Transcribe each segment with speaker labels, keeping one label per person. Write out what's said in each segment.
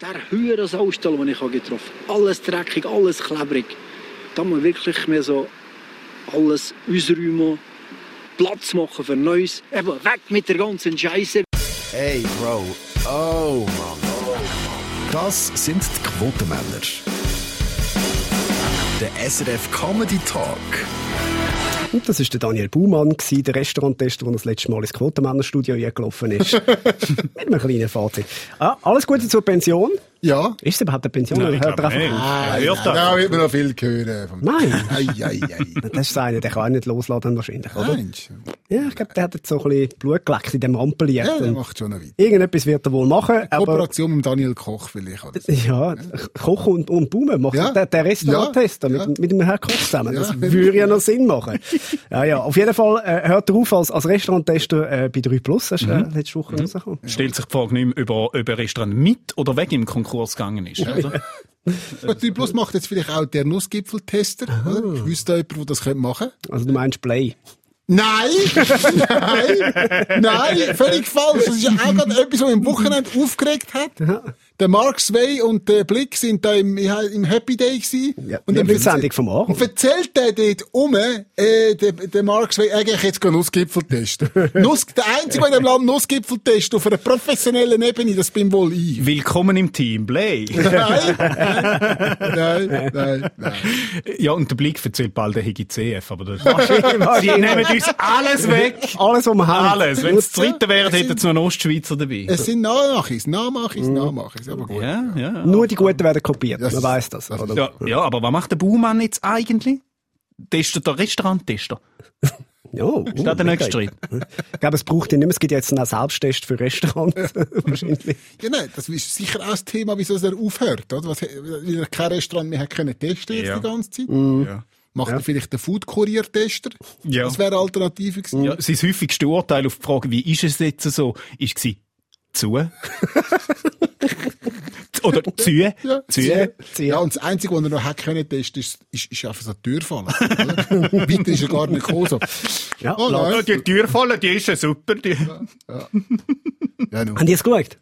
Speaker 1: Der höhere Saustall, den ich getroffen habe, alles dreckig, alles klebrig. Da muss man wirklich mehr so alles ausräumen, Platz machen für Neues. Eben weg mit der ganzen Scheiße.
Speaker 2: Hey, Bro. Oh, Mann. Das sind die Quotenmänner. Der SRF Comedy Talk.
Speaker 3: Und das war der Daniel Baumann, der Restauranttester, der das letzte Mal ins Quotenmännerstudio gelaufen ist. Mit einem kleinen Fazit. Ah, alles Gute zur Pension.
Speaker 4: Ja.
Speaker 3: Ist es überhaupt eine Pension?
Speaker 5: Nein, ich
Speaker 3: hört er
Speaker 5: glaube
Speaker 3: auf?
Speaker 5: Er hört
Speaker 4: Da
Speaker 5: das.
Speaker 4: wird man noch viel hören. vom-
Speaker 3: Nein.
Speaker 4: Ei, ei, ei.
Speaker 3: Das ist einer, der kann auch nicht losladen wahrscheinlich, oder?
Speaker 4: Mensch.
Speaker 3: Ja, ich glaube, der hat jetzt so ein bisschen Blut geleckt in dem Rampenlicht.
Speaker 4: Ja, der macht schon noch weiter.
Speaker 3: Irgendetwas wird er wohl machen, aber...
Speaker 4: Kooperation mit Daniel Koch vielleicht. Oder so.
Speaker 3: Ja, Koch und, und Baume macht
Speaker 4: Ja.
Speaker 3: der, der Restauranttester
Speaker 4: Ja.
Speaker 3: mit, mit dem Herrn Koch zusammen. Das
Speaker 4: Ja.
Speaker 3: würde ja noch Sinn machen. Ja, ja, auf jeden Fall äh, hört er auf als, als Restauranttester äh, bei 3 Plus. Das ist äh, letzte Woche rausgekommen.
Speaker 5: Stellt sich die Frage nicht mehr, über, ob ein Restaurant mit oder wegen im Konkurs gegangen ist.
Speaker 4: Und die Plus macht jetzt vielleicht auch der Nussgipfeltester. Oder? Wüsste jemand, der das könnte machen
Speaker 3: Also du meinst Play.
Speaker 4: Nein! Nein! Nein! Völlig falsch! Das ist ja auch gerade etwas, was mich am Wochenende aufgeregt hat. Der Mark Sway und der Blick sind da im, im Happy Day gewesen.
Speaker 3: Ja,
Speaker 4: und dann
Speaker 3: Lieblingssendung vom Aaron.
Speaker 4: Und erzählt der dort um, äh, der, der Mark Sway, eigentlich jetzt gehen Nussgipfel testen. Nuss, der Einzige, der in dem Land Nussgipfel testet, auf einer professionellen Ebene, das bin wohl ich.
Speaker 5: Willkommen im Team Play.
Speaker 4: Nein, nein, nein, nein, nein.
Speaker 5: ja, und der Blick erzählt bald, der hätte CF, aber das,
Speaker 3: die
Speaker 5: nehmen uns alles weg.
Speaker 3: Alles, was wir haben.
Speaker 5: Alles. Wenn es dritte wäre, hätten sie noch einen Ostschweizer dabei.
Speaker 4: Es sind Nachmachis, Nachmachis, Nachmachis, aber gut.
Speaker 5: Ja, ja.
Speaker 3: Nur die Guten werden kopiert.
Speaker 4: Das
Speaker 3: Man weiß das.
Speaker 4: das
Speaker 3: oder?
Speaker 5: Ja, ja, aber was macht der Baumann jetzt eigentlich? Testet der Restauranttester?
Speaker 3: Ja, uh,
Speaker 5: Ist das der nächste
Speaker 3: okay.
Speaker 5: Schritt?
Speaker 3: Ich glaube, es braucht ihn nicht mehr. Es gibt ja jetzt einen Selbsttest für Restaurants. Wahrscheinlich.
Speaker 4: Ja, nein, das ist sicher auch das Thema, wieso er aufhört, oder? Was, weil er kein Restaurant mehr hat können testen jetzt
Speaker 5: Ja.
Speaker 4: die ganze Zeit.
Speaker 5: Ja.
Speaker 4: Macht er vielleicht den Food-Kurier-Tester?
Speaker 5: Ja.
Speaker 4: Das wäre eine Alternative gewesen.
Speaker 5: Ja, sein häufigste Urteil auf die Frage, wie ist es jetzt so, ist gsi zu. Oder zu.
Speaker 4: Ja,
Speaker 5: zu.
Speaker 4: Ja, und das Einzige, was er noch hat können testen, ist, ist, ist einfach so eine Tür fallen. oder? Weiter ist er gar nicht gekommen. So.
Speaker 3: Ja,
Speaker 4: Oh,
Speaker 5: Ja,
Speaker 4: nein.
Speaker 5: die Türfalle, die ist ja super. Die.
Speaker 4: Ja, nun.
Speaker 3: Haben die es geschaut?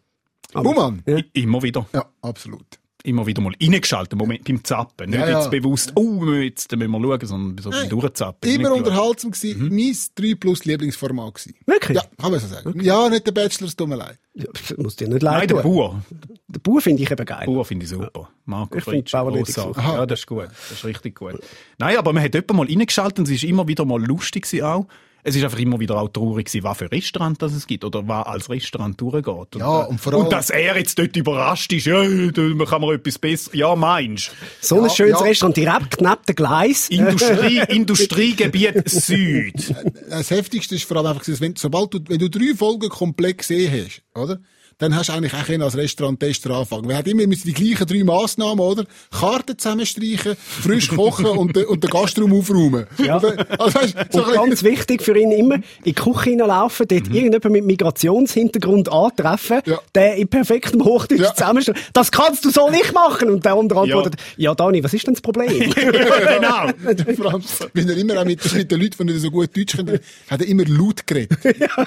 Speaker 4: Buhmann?
Speaker 3: Ja.
Speaker 5: Immer wieder.
Speaker 4: Ja, absolut.
Speaker 5: Immer wieder mal reingeschaltet, Moment, beim Zappen. Nicht
Speaker 4: Ja, ja.
Speaker 5: jetzt bewusst, oh, jetzt müssen wir schauen, sondern so beim Durchzappen.
Speaker 4: Immer unterhaltsam gewesen. Mein 3 Plus Lieblingsformat gewesen.
Speaker 3: Wirklich?
Speaker 4: Ja, kann man so sagen. Ja, nicht der Bachelor, es tut mir leid.
Speaker 3: Ja, das muss dir nicht
Speaker 5: Nein,
Speaker 3: leid
Speaker 5: der
Speaker 3: tun.
Speaker 5: Bauer.
Speaker 3: Der Bauer finde ich eben geil.
Speaker 5: Bauer finde ich super. Marco
Speaker 3: Ich finde
Speaker 5: Fritsch. Ja, das ist gut. Das ist richtig gut. Nein, aber man hat jemanden mal reingeschaltet und es ist immer wieder mal lustig auch. Es ist einfach immer wieder auch traurig gewesen, was für Restaurant das es gibt oder was als Restaurant durchgeht. Und,
Speaker 4: Ja, und vor allem-
Speaker 5: und dass er jetzt dort überrascht ist, ja, da kann man etwas besser. Ja, meinst
Speaker 3: So ein
Speaker 4: Ja,
Speaker 3: schönes
Speaker 4: ja.
Speaker 3: Restaurant direkt neben dem Gleis.
Speaker 5: Industrie, Industriegebiet Süd.
Speaker 4: Das Heftigste ist vor allem einfach, wenn, sobald du, wenn du drei Folgen komplett gesehen hast, oder? Dann hast du eigentlich auch als Restauranttester anfangen. Wir haben immer müssen die gleichen drei Massnahmen, oder? Karten zusammenstreichen, frisch kochen und, den- und den Gastraum aufräumen.
Speaker 3: Ja.
Speaker 4: Also, weißt, so
Speaker 3: Und ganz wichtig für ihn immer, in die Küche hineinlaufen, dort irgendjemand mit Migrationshintergrund antreffen,
Speaker 4: Ja.
Speaker 3: der in perfektem Hochdeutsch
Speaker 4: Ja.
Speaker 3: zusammenstellt. Das kannst du so nicht machen! Und der andere antwortet, ja, Dani, was ist denn das Problem?
Speaker 5: genau.
Speaker 4: Vor allem, wenn er immer auch mit, mit den Leuten, die nicht so gut Deutsch können, hat er immer laut geredet.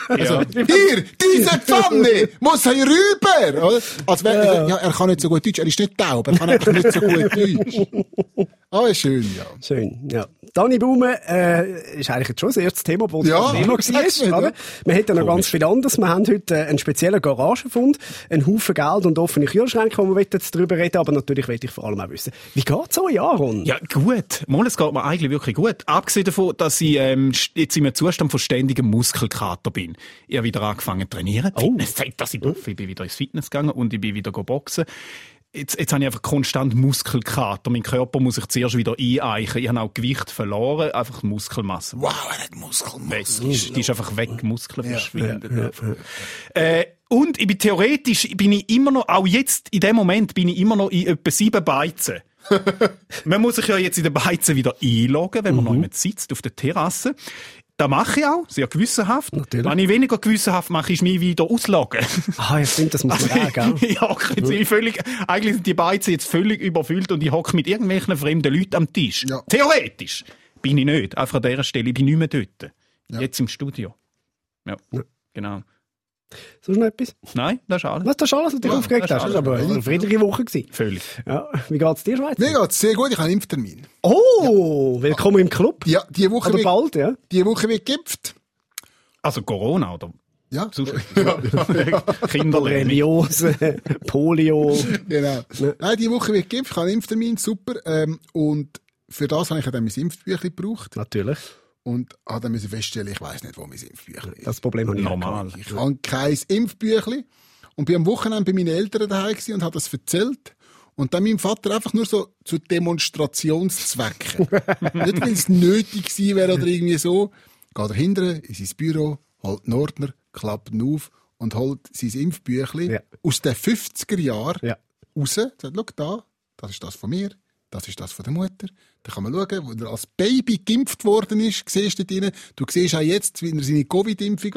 Speaker 4: Also, hier, diese Pfanne muss er rüber! Oder? Also, wär, ja. er kann nicht so gut Deutsch, er ist nicht taub, er kann einfach nicht so gut Deutsch. Aber schön, ja.
Speaker 3: Schön, ja. Dani Baume äh, ist eigentlich jetzt schon das erste Thema, das
Speaker 4: Ja,
Speaker 3: Thema war. oder?
Speaker 4: ja.
Speaker 3: Wir hätten noch ganz viel anderes. Wir haben heute äh, einen speziellen Garagenfund, einen Haufen Geld und offene Kühlschränke, wo wir jetzt darüber reden aber natürlich will ich vor allem auch wissen, wie geht's euch, Aaron?
Speaker 5: Ja, gut. Mal, es geht mir eigentlich wirklich gut. Abgesehen davon, dass ich ähm, jetzt in einem Zustand von ständigem Muskelkater bin. Ich habe wieder angefangen zu trainieren.
Speaker 3: Oh.
Speaker 5: Fitness zeigt, dass ich darf. Ich bin wieder ins Fitness gegangen und ich bin wieder boxen. Jetzt, jetzt habe ich einfach konstant Muskelkater. Mein Körper muss sich zuerst wieder eineichen. Ich habe auch Gewicht verloren, einfach Muskelmasse.
Speaker 4: Wow, er hat Muskeln.
Speaker 5: Weg. Die ist, die ist einfach weg, Muskeln verschwinden. Äh, und ich bin theoretisch, bin ich immer noch, auch jetzt, in dem Moment, bin ich immer noch in etwa sieben Beizen. man muss sich ja jetzt in den Beizen wieder einloggen, wenn man noch jemand sitzt auf der Terrasse. Das mache ich auch, sehr gewissenhaft.
Speaker 3: Natürlich.
Speaker 5: Wenn ich weniger gewissenhaft mache, ist mich wieder ausloggen.
Speaker 3: Ah, ja, stimmt, das muss man auch, gell?
Speaker 5: ich hocke jetzt völlig, eigentlich sind die Beizen jetzt völlig überfüllt und ich hocke mit irgendwelchen fremden Leuten am Tisch.
Speaker 4: Ja.
Speaker 5: Theoretisch bin ich nicht. Einfach an dieser Stelle, ich bin nicht mehr dort. Jetzt im Studio. Ja, genau.
Speaker 3: Sonst noch etwas?
Speaker 5: Nein, das ist alles.
Speaker 3: Was, das ist alles, was dich aufgeregt
Speaker 5: das ist
Speaker 3: hast? Das war aber eine friedliche Woche. Gewesen.
Speaker 5: Völlig.
Speaker 3: Ja. Wie geht's dir, Schweiz?
Speaker 4: Mir geht's sehr gut, ich habe einen Impftermin.
Speaker 3: Oh, willkommen im Club.
Speaker 4: Ja, die Woche,
Speaker 3: Oder
Speaker 4: wird,
Speaker 3: bald, ja.
Speaker 4: die Woche wird geimpft.
Speaker 5: Also Corona, oder?
Speaker 4: Ja,
Speaker 5: Sonst-
Speaker 3: Polio.
Speaker 4: genau. Nein, die Woche wird geimpft, ich habe einen Impftermin, super. Ähm, und für das habe ich dann mein Impfbüchlein gebraucht.
Speaker 3: Natürlich.
Speaker 4: Und habe dann müssen feststellen, ich weiss nicht, wo mein Impfbüchlein ist.
Speaker 3: Das Problem habe ich
Speaker 5: Normal.
Speaker 4: Ich habe kein Impfbüchlein. Und bin am Wochenende bei meinen Eltern daheim und habe das erzählt. Und dann meinem Vater einfach nur so zu Demonstrationszwecken. Nicht, weil es nötig gewesen wäre oder irgendwie so. Geht er hinten in sein Büro, holt den Ordner, klappt ihn auf und holt sein Impfbüchlein
Speaker 3: Ja.
Speaker 4: aus den 50er Jahren
Speaker 3: Ja.
Speaker 4: raus. Sagt, schau da, das ist das von mir, das ist das von der Mutter. Da kann man schauen, wo er als Baby geimpft worden ist, siehst du dort rein. Du siehst auch jetzt, wie er seine Covid-Impfung,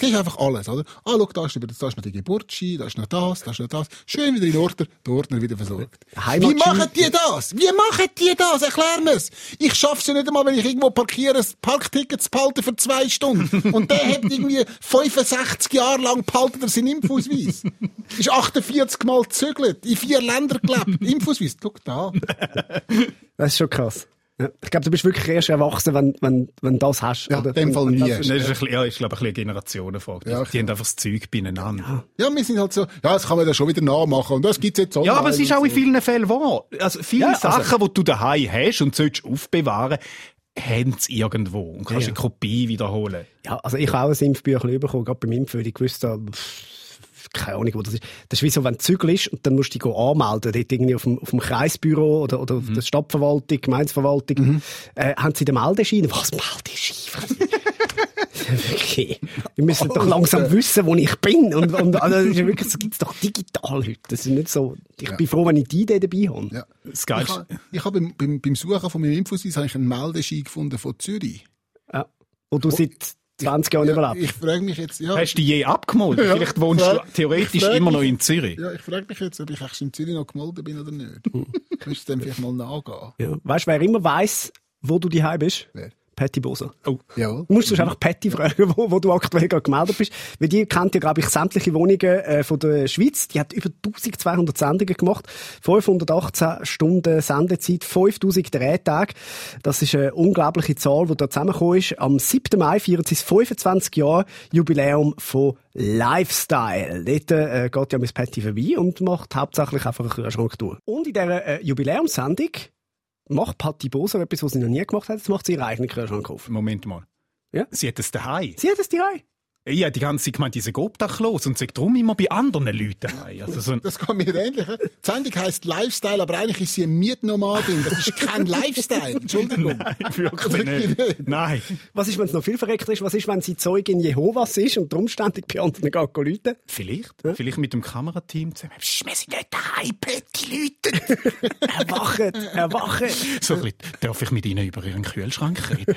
Speaker 4: siehst einfach alles, oder? Ah, schau, da ist, über- da ist noch die Geburtsschein, da ist noch das, da ist noch das. Schön wieder in Ordner, der Ordner wieder versorgt. Wie machen die das? Wie machen die das? Erklär mir's. Ich schaff's ja nicht einmal, wenn ich irgendwo parkiere, ein Parkticket zu behalten für zwei Stunden. Und der hat irgendwie 65 Jahre lang behalten er seinen Impfausweis. Ist 48 Mal gezögert, in vier Ländern gelebt. Impfausweis, schau da.
Speaker 3: Das ist schon krass. Ja. Ich glaube, du bist wirklich erst erwachsen, wenn, wenn, wenn du das hast.
Speaker 4: Ja,
Speaker 3: oder?
Speaker 4: in dem Fall
Speaker 3: Wenn- wenn
Speaker 4: nie.
Speaker 3: das-
Speaker 5: Das ist, ein bisschen, ja, ist glaube ich, ein bisschen eine Generationenfrage.
Speaker 4: Ja,
Speaker 5: die haben einfach das Zeug beieinander.
Speaker 4: Ja, wir sind halt so, ja, das kann man dann schon wieder nachmachen. Und das gibt's jetzt
Speaker 5: Ja, aber es ist auch in vielen Fällen wahr. Also viele
Speaker 3: Ja, also-
Speaker 5: Sachen, die du daheim hast und sollst aufbewahren, haben sie irgendwo und kannst
Speaker 3: ja.
Speaker 5: eine Kopie wiederholen.
Speaker 3: Ja, also ich habe auch ein Impfbüchlein bekommen, gerade beim Impfen, weil ich gewusst habe, pff, keine Ahnung, wo das ist. Das ist wie so, wenn du zügelst und dann musst du dich anmelden, dort irgendwie auf dem, auf dem Kreisbüro oder, oder
Speaker 5: Mhm.
Speaker 3: auf der Stadtverwaltung, Gemeinsverwaltung, äh, haben sie den Meldeschein. Was, Meldeschein? okay. Wir müssen doch langsam wissen, wo ich bin. Und, und also, das, ist ja wirklich, das gibt's doch digital heute. Das ist nicht so, ich bin froh, wenn ich die Idee dabei habe.
Speaker 4: Ja.
Speaker 5: Das
Speaker 4: Ich habe ich hab beim, beim, beim Suchen von meinem habe ich einen Meldeschein gefunden von Zürich.
Speaker 3: Ja. Wo du seit 20 Jahren
Speaker 4: Ja,
Speaker 3: überlebst.
Speaker 4: ich frage mich jetzt, ja,
Speaker 5: Hast du die je abgemalt? Vielleicht wohnst du
Speaker 4: frag-
Speaker 5: theoretisch immer noch
Speaker 4: mich-
Speaker 5: in Zürich.
Speaker 4: ja, ich frage mich jetzt, ob ich eigentlich in Zürich noch gemeldet bin oder nicht.
Speaker 3: Hm.
Speaker 4: Müsste dem vielleicht mal nachgehen.
Speaker 3: Ja. Weißt du, wer immer weiss, wo du daheim bist?
Speaker 4: Wer?
Speaker 3: Patty Boser.
Speaker 5: Oh.
Speaker 4: Jawohl.
Speaker 3: Du musst du einfach Patty fragen, wo, wo du aktuell gerade gemeldet bist. Weil die kennt ja, glaube ich, sämtliche Wohnungen äh, von der Schweiz. Die hat über 1200 Sendungen gemacht. 518 Stunden Sendezeit, 5000 Drehtage. Das ist eine unglaubliche Zahl, die da zusammengekommen ist. Am 7. Mai feiern sie das 25 Jahre Jubiläum von Lifestyle. Dort äh, geht ja Miss Patty vorbei und macht hauptsächlich einfach eine Kühlschranktour. Und in dieser äh, Jubiläumssendung macht Patty Boser etwas, was sie noch nie gemacht hat. Jetzt macht sie ihren eigenen Kühlschrank auf.
Speaker 5: Moment mal.
Speaker 3: Ja.
Speaker 5: Sie hat es daheim.
Speaker 3: Sie hat es daheim.
Speaker 5: Ich habe die ganze Zeit gemeint, die sind obdachlos und sind darum immer bei anderen Leuten. Also so ein
Speaker 4: Das kann mir ähnlich. Die Sendung heisst Lifestyle, aber eigentlich ist sie eine Mietnomadin. Das ist kein Lifestyle. Entschuldigung.
Speaker 5: wirklich nicht. Nein.
Speaker 3: Was ist, wenn es noch viel verreckter ist? Was ist, wenn sie Zeugin Jehovas ist und darum ständig bei anderen geht Leute?
Speaker 5: Vielleicht. Vielleicht mit dem Kamerateam zusammen. Psst, Wir sind nicht daheim, Betty, Leute.
Speaker 3: Erwachen, erwachen.
Speaker 5: So ein bisschen, darf ich mit Ihnen über Ihren Kühlschrank reden?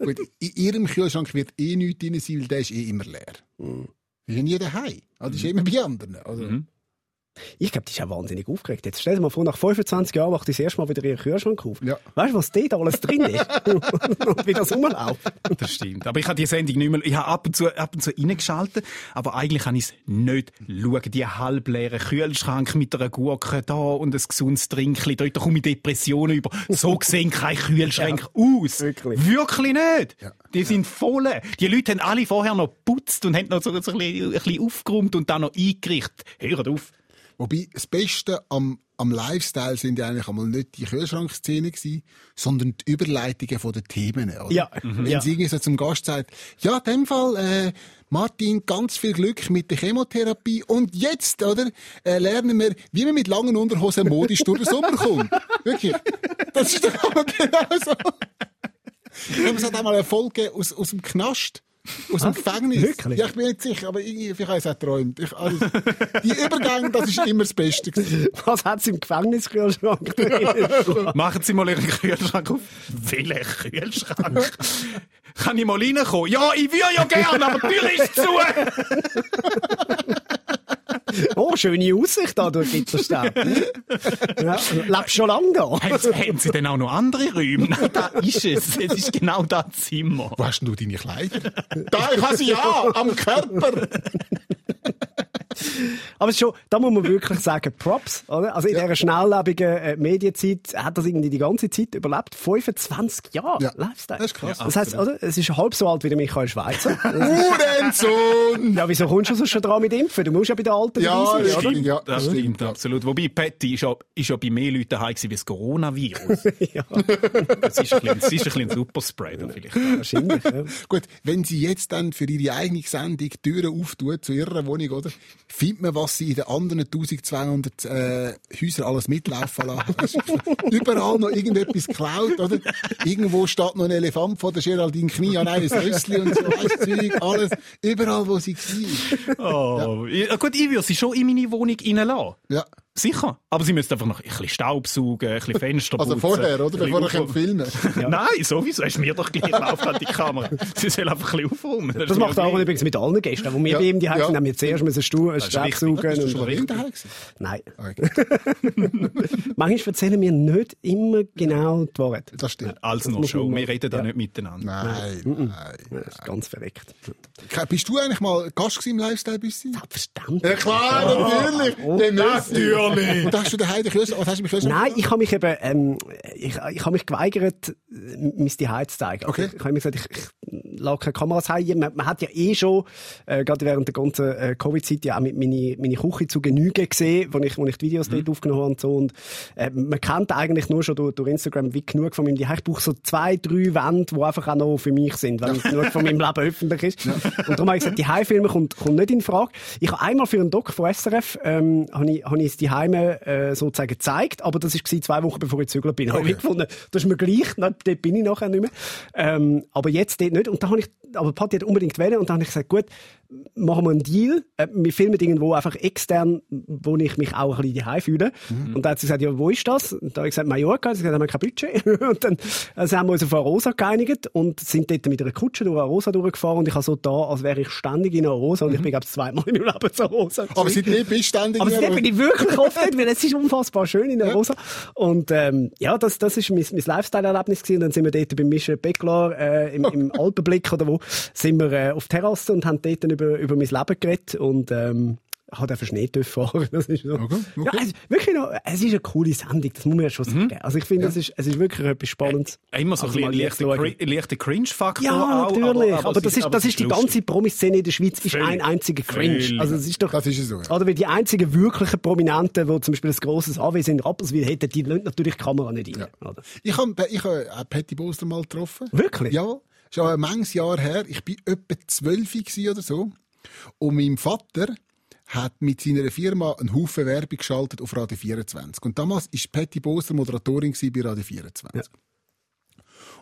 Speaker 4: Gut, in ihrem Kühlschrank wird eh nichts drin sein, weil der ist eh immer leer.
Speaker 3: Mhm.
Speaker 4: Ist nie daheim. Also, die ist immer bei anderen. Also,
Speaker 3: Ich glaube, die ist ja wahnsinnig aufgeregt. Jetzt stell dir mal vor, nach 25 Jahren macht die das erste Mal wieder ihren Kühlschrank auf.
Speaker 4: Ja.
Speaker 3: Weißt du, was dort alles drin ist? und wie das rumläuft.
Speaker 5: Das stimmt. Aber ich habe die Sendung nicht mehr, ich habe ab und zu, ab und zu reingeschaltet, aber eigentlich kann ich es nicht schauen. Die halbleeren Kühlschrank mit einer Gurke da und ein gesundes Trinkchen, dort komme ich Depressionen über. So sehen keine Kühlschränke aus.
Speaker 3: wirklich.
Speaker 5: Wirklich nicht. Die sind voll. Die Leute haben alle vorher noch geputzt und haben noch so, so ein, bisschen, ein bisschen aufgeräumt und dann noch eingerichtet. Hört auf.
Speaker 4: Wobei, das Beste am, am Lifestyle sind ja eigentlich einmal nicht die Kühlschrankszenen gewesen, sondern die Überleitungen von den Themen. Oder?
Speaker 3: Ja.
Speaker 4: Wenn
Speaker 3: Ja.
Speaker 4: sie so zum Gast sagt, ja, in dem Fall, äh, Martin, ganz viel Glück mit der Chemotherapie. Und jetzt, oder, äh, lernen wir, wie man mit langen Unterhosen modisch durch den Sommer kommt. Wirklich. Das ist doch genau so. Es hat einmal eine Folge aus, aus dem Knast. Aus dem Gefängnis.
Speaker 3: Wirklich?
Speaker 4: Ja, ich bin nicht sicher, aber irgendwie, vielleicht habe ich es auch geträumt. Ich, also, die Übergänge, das ist immer das Beste. gewesen.
Speaker 3: Was hat sie im Gefängniskühlschrank drin?
Speaker 5: Machen Sie mal Ihren Kühlschrank auf. Welchen Kühlschrank? Kann ich mal reinkommen? Ja, ich würde ja gerne, aber die Tür ist zu.
Speaker 3: Oh, schöne Aussicht da durch Gitterstein. ja, lebst schon lange da?
Speaker 5: Haben, haben Sie denn auch noch andere Räume? Nein, da ist es. Es ist genau das Zimmer.
Speaker 4: Wo hast denn du deine Kleider? da, ich habe sie ja, am Körper.
Speaker 3: Aber schon, da muss man wirklich sagen, Props, oder? Also in dieser schnelllebigen äh, Medienzeit hat das irgendwie die ganze Zeit überlebt. 25 Jahre
Speaker 4: Ja.
Speaker 3: Lifestyle.
Speaker 4: Das ist krass.
Speaker 3: Das heisst, oder? Es ist halb so alt wie der Michael Schweizer.
Speaker 4: Hurensohn!
Speaker 3: ja, wieso kommst du sonst schon dran mit Impfen? Du musst ja bei den Alten
Speaker 4: Ja,
Speaker 3: dabei sein, oder?
Speaker 4: stimmt, ja.
Speaker 5: Das
Speaker 4: stimmt,
Speaker 5: stimmt,
Speaker 4: ja.
Speaker 5: absolut. Wobei, Patty ist ja, ist ja bei mehr Leuten daheim gewesen wie das Coronavirus.
Speaker 3: ja,
Speaker 5: Das ist ein bisschen, ein bisschen ein Superspreader vielleicht.
Speaker 3: wahrscheinlich. Ja.
Speaker 4: Gut, wenn sie jetzt dann für ihre eigene Sendung Türen auftut zu ihrer Wohnung, oder? Findet man, was sie in den anderen 1200 äh, Häusern alles mitlaufen lassen. Überall noch irgendetwas geklaut, oder? Irgendwo steht noch ein Elefant vor der Geraldine Knie an einem Rössli und so, du, Zeug, alles. Überall, wo sie war.
Speaker 5: Oh. Ja. Gut, ich würde sie schon in meine Wohnung reinlassen.
Speaker 4: Ja.
Speaker 5: Sicher. Aber sie müsste einfach noch ein bisschen Staubsaugen, ein bisschen Fenster
Speaker 4: Also
Speaker 5: putzen,
Speaker 4: vorher, oder? Bevor ich filmen
Speaker 5: Nein, sowieso. Ist mir doch gleich läuft an die Kamera. Sie soll einfach ein bisschen aufräumen.
Speaker 3: Das macht
Speaker 5: auch
Speaker 3: Aaron übrigens mit allen Gästen. Wo wir
Speaker 4: Ja,
Speaker 3: bei ihm die
Speaker 4: ja.
Speaker 3: haben, wir zuerst müssen Stuhl,
Speaker 5: ist
Speaker 3: Staubsaugen
Speaker 4: Bist du
Speaker 3: und...
Speaker 4: schon mal wieder daheim?
Speaker 3: Nein. Manchmal erzählen wir nicht immer genau die Wahrheit.
Speaker 4: Das stimmt.
Speaker 5: Als noch schon. Wir reden da
Speaker 3: Ja.
Speaker 5: nicht miteinander.
Speaker 4: Nein, nein.
Speaker 3: Das ist ganz verreckt.
Speaker 4: Bist du eigentlich mal Gast im Lifestyle-Büssi?
Speaker 3: Selbstverständlich.
Speaker 4: Ja klar, natürlich. Den
Speaker 5: Natürlich.
Speaker 4: Und hast du daheim den was hast du im Kühlschrank?
Speaker 3: Nein, ich habe mich eben, ähm, ich, ich habe mich geweigert, äh, mein Zuhause zu zeigen.
Speaker 4: Okay.
Speaker 3: Ich, ich habe mir gesagt, ich, ich lade keine Kameras heim. Man, man hat ja eh schon, äh, gerade während der ganzen äh, Covid-Zeit, ja auch mit meine, meine Küche zu Genüge gesehen, wo ich, wo ich die Videos dort aufgenommen habe und so. Und, äh, man kennt eigentlich nur schon durch, durch Instagram wie genug von meinem Zuhause. Ich brauche so zwei, drei Wände, die einfach auch noch für mich sind, wenn genug von meinem Leben öffentlich ist. Und darum habe ich gesagt, die Heimfilme kommt, kommt nicht in Frage. Ich habe einmal für einen Doc von SRF, ähm, habe ich, habe ich Heime, äh, sozusagen gezeigt, aber das war zwei Wochen bevor ich gezügelt bin. Habe ich gefunden, das ist mir gleich, na, dort bin ich nachher nicht mehr. Ähm, aber jetzt dort nicht. Und da habe ich, aber Patti hat unbedingt wählen und dann habe ich gesagt, gut, machen wir einen Deal. Äh, wir filmen irgendwo einfach extern, wo ich mich auch ein bisschen daheim fühle. Und dann hat sie gesagt, ja, wo ist das? Und da habe ich gesagt, Mallorca. Sie hat gesagt, haben wir kein Budget. und dann also haben wir uns auf Arosa geeinigt und sind dort mit einer Kutsche durch Arosa durchgefahren und ich habe so da, als wäre ich ständig in Arosa und ich bin, glaube ich, zweimal in meinem Leben zu Arosa.
Speaker 4: Aber seitdem bist du ständig
Speaker 3: Aber
Speaker 4: in
Speaker 3: seitdem bin ich wirklich oft dort, weil es ist unfassbar schön in der Rosa. Und ähm, ja, das, das ist mein, mein Lifestyle-Erlebnis gewesen. Und dann sind wir dort bei Michel Becklar äh, im, im Alpenblick oder wo, sind wir äh, auf Terrasse und haben dort dann über, über mein Leben geredet und ähm, hat einfach Schnee fahren. Das ist so.
Speaker 4: Okay, okay.
Speaker 3: Ja, es, wirklich noch, es ist eine coole Sendung, das muss man ja schon sagen. Also ich finde, es, ist, es ist wirklich etwas Spannendes.
Speaker 5: Immer so
Speaker 3: Also
Speaker 5: ein leichter Cringe-Faktor.
Speaker 3: Ja,
Speaker 5: auch,
Speaker 3: natürlich. Aber, das ist,
Speaker 5: aber
Speaker 3: das ist die ganze Promi-Szene in der Schweiz, ist
Speaker 5: Völlig.
Speaker 3: ein einziger Cringe.
Speaker 5: Völlig.
Speaker 3: Also es ist doch,
Speaker 4: Das ist so, ja.
Speaker 3: oder weil die einzigen wirklichen Prominenten, die zum Beispiel ein grosses Anwesen in Rapperswil hätten, die lassen natürlich die Kamera nicht rein. Oder?
Speaker 4: Ich habe ich hab auch Patty Bosler mal getroffen.
Speaker 3: Wirklich?
Speaker 4: Ja. Schon ein manches Jahr her. Ich bin etwa zwölf oder so. Und mein Vater hat mit seiner Firma einen Haufen Werbung geschaltet auf Radio 24. Und damals war Patty Bosler Moderatorin bei Radio 24.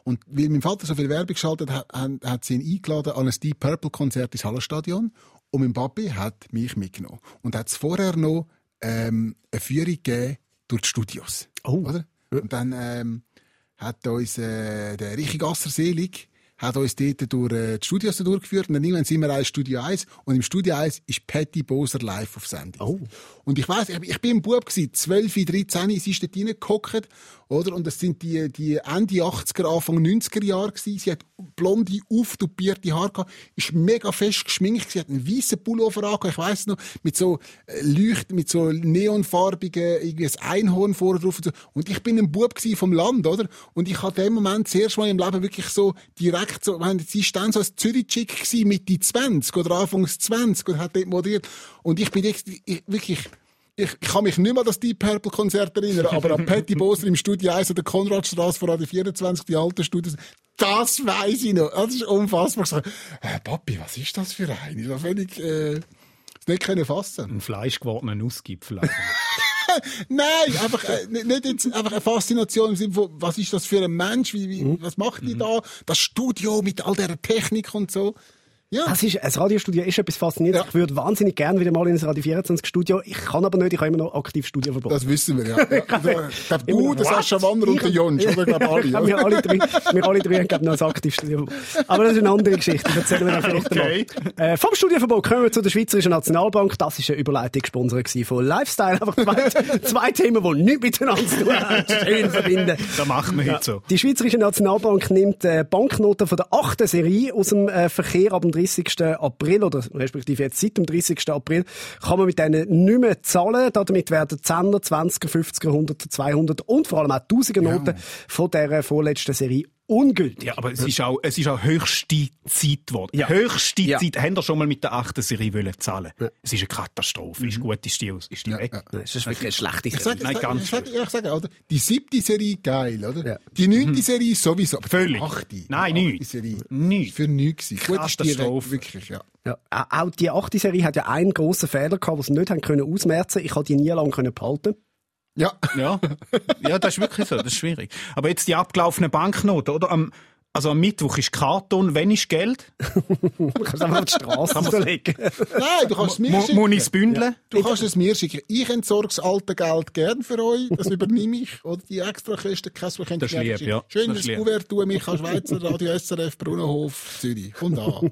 Speaker 4: Und weil mein Vater so viel Werbung geschaltet hat, hat, sie ihn eingeladen an ein Deep Purple Konzert ins Hallenstadion. Und mein Papi hat mich mitgenommen. Und hat es vorher noch ähm, eine Führung gegeben durch die Studios.
Speaker 3: Oh.
Speaker 4: Oder? Und dann ähm, hat uns äh, der Richie Gasser selig hat uns dort durch äh, die Studios durchgeführt und dann irgendwann sind wir in Studio 1 und im Studio 1 ist Patty Boser live auf Sendung.
Speaker 3: Oh.
Speaker 4: Und ich weiss, ich, ich bin ein Bub gewesen, 12, 13, sie ist dort reingehockt, oder? Und das sind die, die Ende 80er, Anfang 90er Jahre gewesen. Sie hat blonde, auftupierte Haare gehabt, ist mega fest geschminkt, sie hat einen weißen Pullover angehabt, ich weiss noch, mit so äh, Leucht, mit so neonfarbigen, irgendwie ein Einhorn vorne drauf und so. Und ich bin ein Bub gewesen vom Land, oder? Und ich hatte dem Moment zuerst mal im Leben wirklich so direkt so, ich meine, sie ist dann so ein Zürich-Chick Mitte 20 oder Anfangs 20 und hat dort moderiert. Und ich bin jetzt, ich, wirklich, ich kann mich nicht mehr an das Deep Purple Konzert erinnern, aber an Patty Boser im Studio 1 oder Konradstraße vor Radio 24, die alten Studios, das weiss ich noch. Das ist unfassbar. Ich sage, äh, Papi, was ist das für eine? Das völlig, äh, das nicht können fassen.
Speaker 5: Ein fleischgewordenen Ausgipfel.
Speaker 4: Nein, einfach, äh, nicht jetzt einfach eine Faszination im Sinne von, was ist das für ein Mensch, wie, wie, was macht die da? Das Studio mit all dieser Technik und so. Ja.
Speaker 3: Das, ist, ein Radiostudio ist etwas Faszinierendes.
Speaker 4: Ja.
Speaker 3: Ich würde wahnsinnig gerne wieder mal in ein Radio 24 Studio. Ich kann aber nicht, ich habe immer noch aktiv Studioverbot.
Speaker 4: Das wissen wir, ja. ja. Also, ich glaube, du, der Sascha Wanner und der Jonsch, oder? Ich glaube, alle.
Speaker 3: Ja, wir alle drei, wir alle drei haben, glaube noch ein aktives Studioverbot. Aber das ist eine andere Geschichte. Die erzählen wir dann vielleicht
Speaker 5: Okay.
Speaker 3: mal. Äh, vom Studioverbot kommen wir zu der Schweizerischen Nationalbank. Das ist eine Überleitung gesponsert gewesen von Lifestyle. Einfach zwei, zwei Themen, die nichts miteinander zu tun haben. Schön verbinden.
Speaker 5: Das macht man heute so.
Speaker 3: Die Schweizerische Nationalbank nimmt äh, Banknoten von der achten Serie aus dem äh, Verkehr ab dem 30. April oder respektive jetzt seit dem 30. April kann man mit denen nicht mehr zahlen. Damit werden 10er, 20er, 50er, 100er, 200 und vor allem auch 1000er Noten von der vorletzten Serie ungültig.
Speaker 5: Ja, aber es ist auch, es ist auch höchste Zeit geworden.
Speaker 3: Ja.
Speaker 5: Höchste
Speaker 3: Ja.
Speaker 5: Zeit. Haben ihr schon mal mit der achten Serie wollen zahlen? Es ist eine Katastrophe. Ist gut, ist die, aus- ist die weg.
Speaker 3: Das ist wirklich eine schlechte
Speaker 4: Ich sage,
Speaker 5: Nein,
Speaker 4: ich
Speaker 5: ganz
Speaker 4: ich sage, ich sage, oder? Die siebte Serie geil, oder?
Speaker 3: Ja.
Speaker 4: Die neunte Serie sowieso. Aber
Speaker 5: Völlig.
Speaker 4: Achte,
Speaker 5: Nein,
Speaker 4: die
Speaker 5: nichts.
Speaker 4: Serie.
Speaker 5: Nichts.
Speaker 4: Für nichts
Speaker 5: Katastrophe.
Speaker 4: wirklich, ja.
Speaker 3: Ja, auch die achte Serie hat ja einen grossen Fehler gehabt, den sie nicht haben können ausmerzen. Ich konnte die nie lange können behalten.
Speaker 4: Ja.
Speaker 5: Ja. ja, das ist wirklich so. Das ist schwierig. Aber jetzt die abgelaufenen Banknoten, oder? Am, also am Mittwoch ist Karton, wenn ist Geld?
Speaker 3: Du kannst einfach auf die Straße legen.
Speaker 4: Nein, du kannst es mir schicken.
Speaker 5: muss ich es bündeln?
Speaker 4: Du kannst es mir schicken. Ich entsorge das alte Geld gern für euch. Das übernehme ich. Oder die extra Kosten, kein Problem.
Speaker 5: Das ist lieb, ja. Das
Speaker 4: Schönes
Speaker 5: ist lieb.
Speaker 4: Kuvert tun, Michael Schweizer, Radio SRF, Brunnenhof, Zürich. Und an.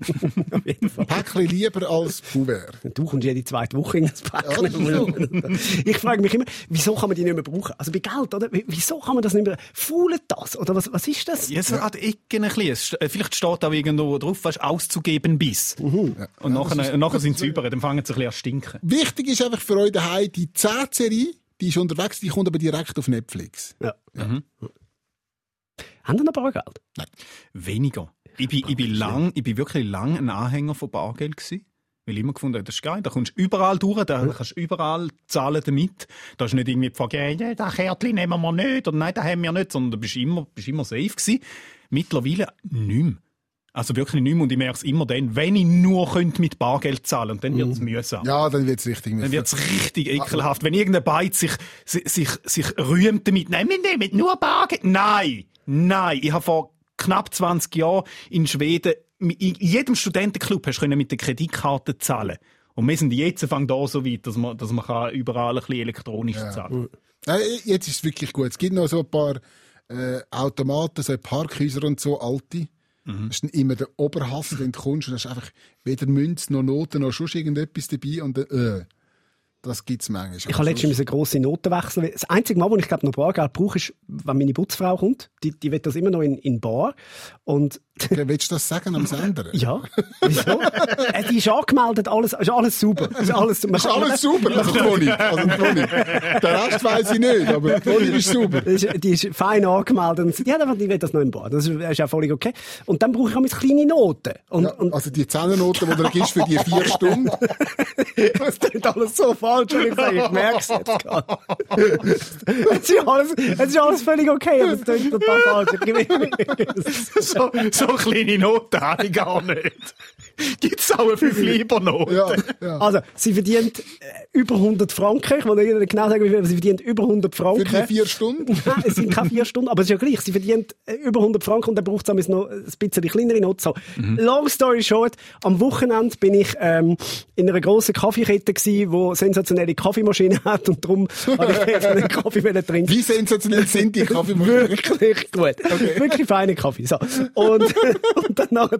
Speaker 4: Päckchen lieber als Kuvert.
Speaker 3: Du kommst jede zweite Woche in das
Speaker 4: Ja, das
Speaker 3: Päckchen. ich frage mich immer, wieso kann man die nicht mehr brauchen? Also bei Geld, oder? Wie- Wieso kann man das nicht mehr? Faulet das? Oder was, was ist das?
Speaker 5: Ja, es hat Ecken ein bisschen. Äh, Vielleicht steht auch irgendwo drauf, weißt, auszugeben bis. Und nachher, nachher sind sie über, dann fangen sie ein bisschen an zu stinken.
Speaker 4: Wichtig ist einfach für euch daheim, die 10-Serie, die ist unterwegs, die kommt aber direkt auf Netflix.
Speaker 3: Ja. Haben die noch Bargeld?
Speaker 5: Weniger. Ich bin, ich bin lang, ich bin wirklich lang ein Anhänger von Bargeld gewesen. Weil ich immer gefunden habe, das ist geil. Da kommst du überall durch, da kannst du überall zahlen damit. Da ist nicht irgendwie die Frage, ja, ja, das Kärtchen nehmen wir nicht, oder nein, das haben wir nicht, sondern du bist immer, bist immer safe gewesen. Mittlerweile nicht mehr. Also wirklich nicht mehr. Und ich merke es immer dann, wenn ich nur könnte mit Bargeld zahlen und dann wird es mühsam.
Speaker 4: Ja, dann wird's richtig.
Speaker 5: Dann wird's richtig ekelhaft. Wenn irgendein Beiz sich, sich, sich, sich rühmt damit, nein, wir nehmen nur Bargeld. Nein, nein. Ich habe vor knapp 20 Jahren in Schweden, in jedem Studentenclub hast du mit der Kreditkarte zahlen. Und wir sind jetzt fang da so weit, dass man, dass man kann überall ein bisschen elektronisch zahlen
Speaker 4: Nein, jetzt ist es wirklich gut. Es gibt noch so ein paar äh, Automaten, so Parkhäuser und so, alte. Das ist dann immer der Oberhass, wenn du kommst und hast einfach weder Münz noch Noten noch sonst irgendetwas dabei und dann, äh, das gibt's manchmal.
Speaker 3: Ich habe letztens eine grosse Note wechseln. Das einzige Mal, wo ich glaube noch Bargeld brauche, ist, wenn meine Putzfrau kommt. Die, die will das immer noch in, in Bar. Und
Speaker 4: Okay, willst du das sagen am Sender?
Speaker 3: ja, wieso? äh, die ist angemeldet, alles, ist alles super. Ist alles,
Speaker 4: Ist alles super, also Toni. Also Toni. Der Rest weiss ich nicht, aber Toni ist super.
Speaker 3: Die ist, die ist fein angemeldet und ja, die will das noch im Bar. Das ist, auch völlig okay. Und dann brauche ich auch meine kleine Noten. Und,
Speaker 4: Ja, also die Zehnernoten, die du gibst für die vier Stunden,
Speaker 3: es klingt alles so falsch, und ich sage, ich merke es jetzt gerade. es, ist alles, es ist alles völlig okay, aber es klingt total falsch. Ich-
Speaker 5: So, so kleine Noten habe ich gar nicht. Gibt's auch eine 5 lieber Note?
Speaker 4: ja, ja.
Speaker 3: Also, sie verdient äh, über 100 Franken. Ich will nicht genau sagen, wie viel, aber sie verdient über 100
Speaker 4: für
Speaker 3: Franken.
Speaker 4: die vier Stunden.
Speaker 3: Nein, es sind keine vier Stunden, aber es ist ja gleich. Sie verdient äh, über 100 Franken und dann braucht es noch ein bisschen kleinere Noten. So. Long story short, am Wochenende bin ich ähm, in einer grossen Kaffeekette gewesen, die sensationelle Kaffeemaschine hat und darum habe ich jetzt einen Kaffee trinken.
Speaker 4: Wie sensationell sind die Kaffeemaschinen?
Speaker 3: Wirklich gut. Wirklich feine Kaffee. So. Und, und dann nachher